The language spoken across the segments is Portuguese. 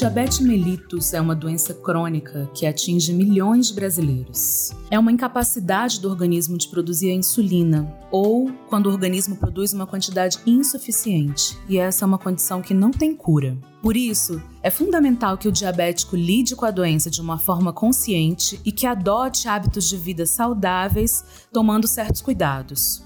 Diabetes mellitus é uma doença crônica que atinge milhões de brasileiros. É uma incapacidade do organismo de produzir a insulina, ou quando o organismo produz uma quantidade insuficiente, e essa é uma condição que não tem cura. Por isso, é fundamental que o diabético lide com a doença de uma forma consciente e que adote hábitos de vida saudáveis, tomando certos cuidados.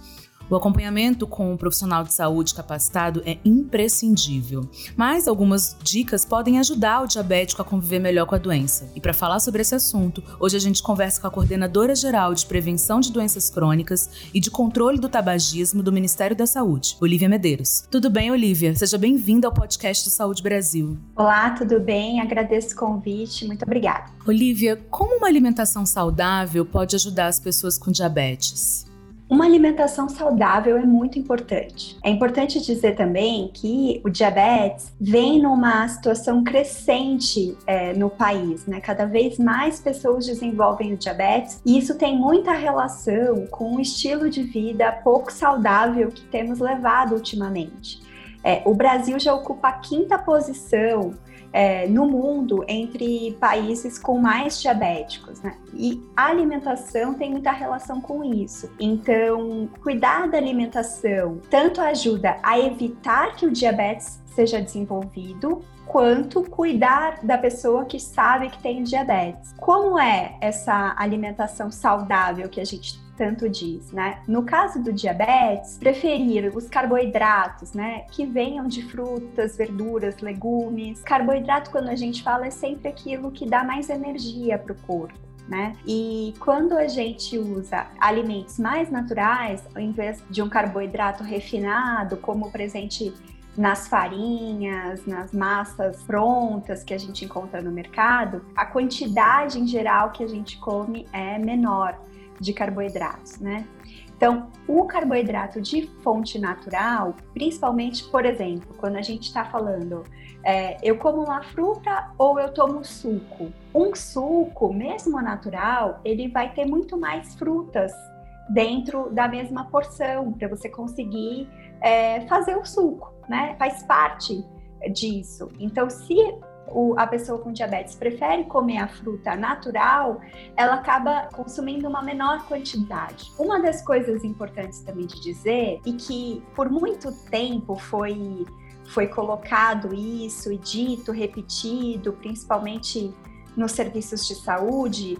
O acompanhamento com um profissional de saúde capacitado é imprescindível, mas algumas dicas podem ajudar o diabético a conviver melhor com a doença. E para falar sobre esse assunto, hoje a gente conversa com a coordenadora geral de prevenção de doenças crônicas e de controle do tabagismo do Ministério da Saúde, Olivia Medeiros. Tudo bem, Olivia? Seja bem-vinda ao podcast do Saúde Brasil. Olá, tudo bem? Agradeço o convite. Muito obrigada. Olivia, como uma alimentação saudável pode ajudar as pessoas com diabetes? Uma alimentação saudável é muito importante. É importante dizer também que o diabetes vem numa situação crescente é, no país, né? Cada vez mais pessoas desenvolvem o diabetes e isso tem muita relação com o estilo de vida pouco saudável que temos levado ultimamente. É, o Brasil já ocupa a quinta posição é, no mundo entre países com mais diabéticos, né? E a alimentação tem muita relação com isso. Então, cuidar da alimentação tanto ajuda a evitar que o diabetes seja desenvolvido, quanto cuidar da pessoa que sabe que tem diabetes. Como é essa alimentação saudável que a gente tanto diz, né? No caso do diabetes, preferir os carboidratos, né, que venham de frutas, verduras, legumes. Carboidrato, quando a gente fala, é sempre aquilo que dá mais energia para o corpo. Né? E quando a gente usa alimentos mais naturais, ao invés de um carboidrato refinado, como presente nas farinhas, nas massas prontas que a gente encontra no mercado, a quantidade em geral que a gente come é menor de carboidratos, né? Então, o carboidrato de fonte natural, principalmente, por exemplo, quando a gente está falando, é, eu como uma fruta ou eu tomo suco. Um suco, mesmo natural, ele vai ter muito mais frutas dentro da mesma porção para você conseguir é, fazer o suco, né? Faz parte disso. Então, se o, a pessoa com diabetes prefere comer a fruta natural, ela acaba consumindo uma menor quantidade. Uma das coisas importantes também de dizer, e que por muito tempo foi, foi colocado isso e dito, repetido, principalmente nos serviços de saúde,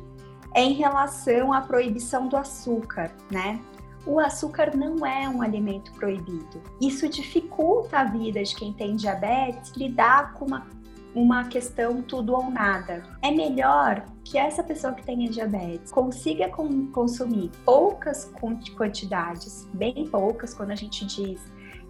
é em relação à proibição do açúcar, né? O açúcar não é um alimento proibido. Isso dificulta a vida de quem tem diabetes lidar com uma uma questão tudo ou nada. É melhor que essa pessoa que tenha diabetes consiga consumir poucas quantidades, bem poucas, quando a gente diz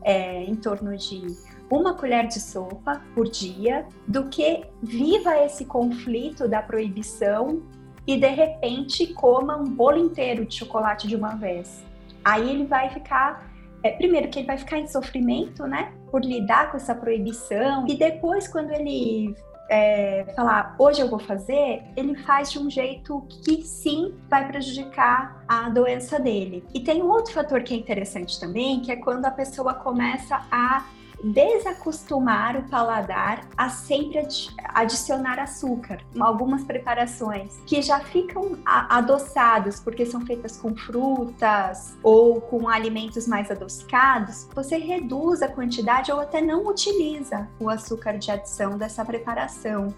é, em torno de uma colher de sopa por dia, do que viva esse conflito da proibição e de repente coma um bolo inteiro de chocolate de uma vez. Aí ele vai ficar é, primeiro que ele vai ficar em sofrimento, né, por lidar com essa proibição, e depois quando ele é, falar hoje eu vou fazer, ele faz de um jeito que sim vai prejudicar a doença dele. E tem um outro fator que é interessante também, que é quando a pessoa começa a desacostumar o paladar a sempre adicionar açúcar. Algumas preparações que já ficam adoçados porque são feitas com frutas ou com alimentos mais adocicados, você reduz a quantidade ou até não utiliza o açúcar de adição dessa preparação.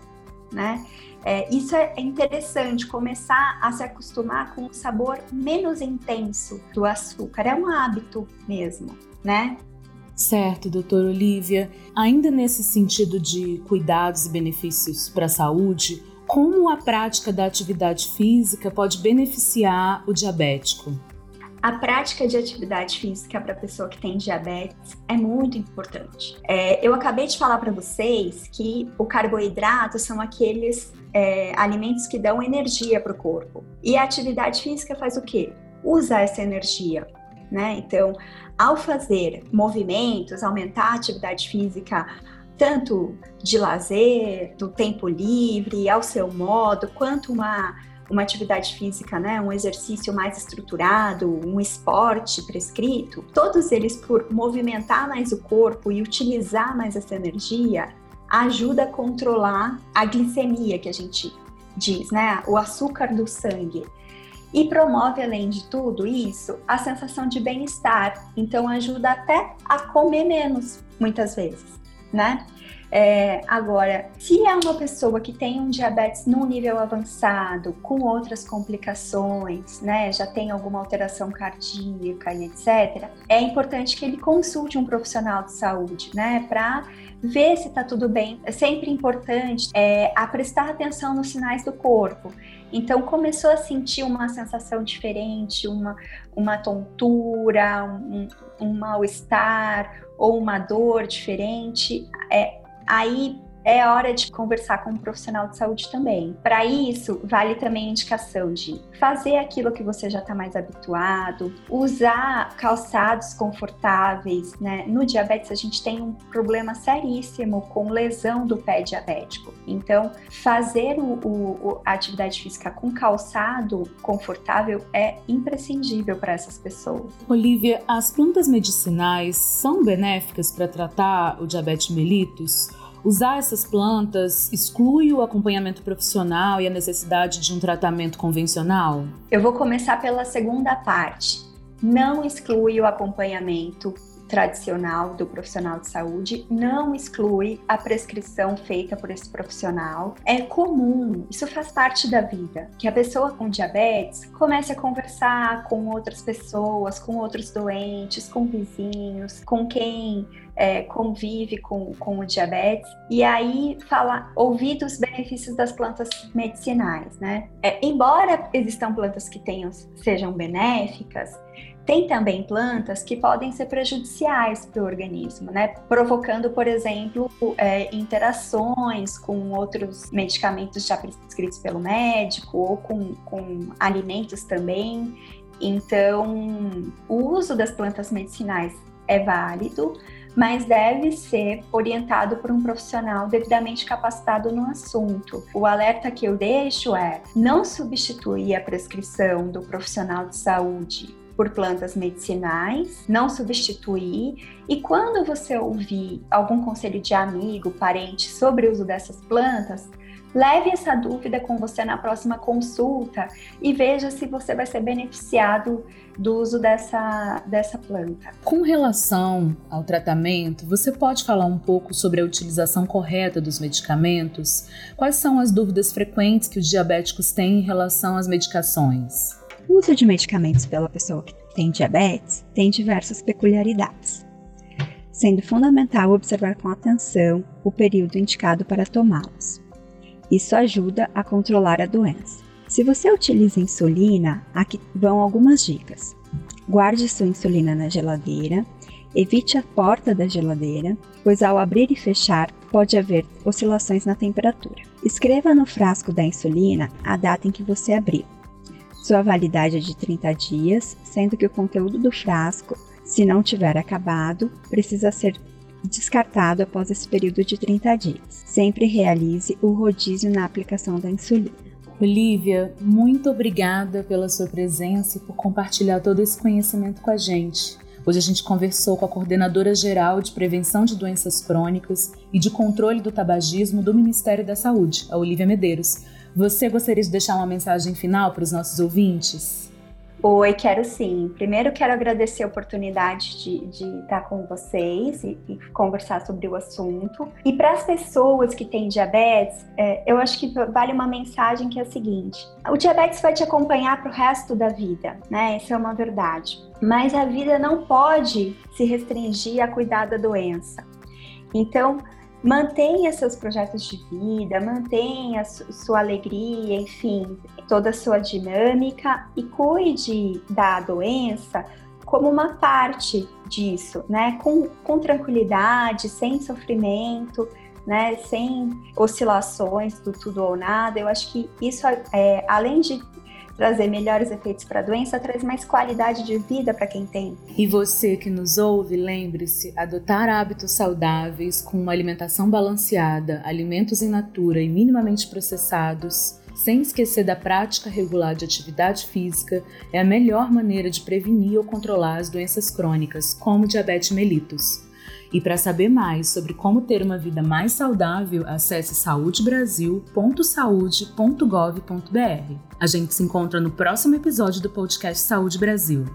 Né? É, isso é interessante, começar a se acostumar com o sabor menos intenso do açúcar. É um hábito mesmo, né? Certo, doutora Olivia. Ainda nesse sentido de cuidados e benefícios para a saúde, como a prática da atividade física pode beneficiar o diabético? A prática de atividade física para a pessoa que tem diabetes é muito importante. É, eu acabei de falar para vocês que o carboidrato são aqueles é, alimentos que dão energia para o corpo. E a atividade física faz o quê? usa essa energia, né? Então, ao fazer movimentos, aumentar a atividade física, tanto de lazer, do tempo livre, ao seu modo, quanto uma, uma atividade física, né, um exercício mais estruturado, um esporte prescrito, todos eles por movimentar mais o corpo e utilizar mais essa energia, ajuda a controlar a glicemia que a gente diz, né, o açúcar do sangue. E promove, além de tudo isso, a sensação de bem-estar. Então, ajuda até a comer menos, muitas vezes, né? É, agora, se é uma pessoa que tem um diabetes num nível avançado, com outras complicações, né, já tem alguma alteração cardíaca e etc., é importante que ele consulte um profissional de saúde, né, para ver se está tudo bem. É sempre importante é, a prestar atenção nos sinais do corpo. Então, começou a sentir uma sensação diferente, uma, uma tontura, um, um mal-estar ou uma dor diferente, é, aí é hora de conversar com um profissional de saúde também. Para isso, vale também a indicação de fazer aquilo que você já está mais habituado, usar calçados confortáveis, né? No diabetes, a gente tem um problema seríssimo com lesão do pé diabético. Então, fazer o, o, a atividade física com calçado confortável é imprescindível para essas pessoas. Olivia, as plantas medicinais são benéficas para tratar o diabetes mellitus? Usar essas plantas exclui o acompanhamento profissional e a necessidade de um tratamento convencional? Eu vou começar pela segunda parte. Não exclui o acompanhamento tradicional do profissional de saúde não exclui a prescrição feita por esse profissional. É comum, isso faz parte da vida, que a pessoa com diabetes comece a conversar com outras pessoas, com outros doentes, com vizinhos, com quem é, convive com, com o diabetes e aí fala, ouvir dos benefícios das plantas medicinais, né? É, embora existam plantas que tenham, sejam benéficas, tem também plantas que podem ser prejudiciais para o organismo, né? Provocando, por exemplo, é, interações com outros medicamentos já prescritos pelo médico ou com, com alimentos também. Então, o uso das plantas medicinais é válido, mas deve ser orientado por um profissional devidamente capacitado no assunto. O alerta que eu deixo é não substituir a prescrição do profissional de saúde por plantas medicinais, não substituir. E quando você ouvir algum conselho de amigo, parente sobre o uso dessas plantas, leve essa dúvida com você na próxima consulta e veja se você vai ser beneficiado do uso dessa, dessa planta. Com relação ao tratamento, você pode falar um pouco sobre a utilização correta dos medicamentos? Quais são as dúvidas frequentes que os diabéticos têm em relação às medicações? O uso de medicamentos pela pessoa que tem diabetes tem diversas peculiaridades, sendo fundamental observar com atenção o período indicado para tomá-los. Isso ajuda a controlar a doença. Se você utiliza insulina, aqui vão algumas dicas. Guarde sua insulina na geladeira, evite a porta da geladeira, pois ao abrir e fechar pode haver oscilações na temperatura. Escreva no frasco da insulina a data em que você abriu sua validade é de 30 dias, sendo que o conteúdo do frasco, se não tiver acabado, precisa ser descartado após esse período de 30 dias. Sempre realize o rodízio na aplicação da insulina. Olivia, muito obrigada pela sua presença e por compartilhar todo esse conhecimento com a gente. Hoje a gente conversou com a coordenadora geral de prevenção de doenças crônicas e de controle do tabagismo do Ministério da Saúde, a Olivia Medeiros. Você gostaria de deixar uma mensagem final para os nossos ouvintes? Oi, quero sim. Primeiro quero agradecer a oportunidade de, de estar com vocês e, e, conversar sobre o assunto. E para as pessoas que têm diabetes, é, eu acho que vale uma mensagem que é a seguinte: o diabetes vai te acompanhar para o resto da vida, né? Isso é uma verdade. Mas a vida não pode se restringir a cuidar da doença. Então, mantenha seus projetos de vida, mantenha sua alegria, enfim, toda a sua dinâmica e cuide da doença como uma parte disso, né? Com, com tranquilidade, sem sofrimento, né? Sem oscilações do tudo ou nada. Eu acho que isso, é, além de trazer melhores efeitos para a doença, traz mais qualidade de vida para quem tem. E você que nos ouve, lembre-se: adotar hábitos saudáveis com uma alimentação balanceada, alimentos em natura e minimamente processados sem esquecer da prática regular de atividade física, é a melhor maneira de prevenir ou controlar as doenças crônicas, como diabetes mellitus. E para saber mais sobre como ter uma vida mais saudável, acesse saudebrasil.saude.gov.br. A gente se encontra no próximo episódio do podcast Saúde Brasil.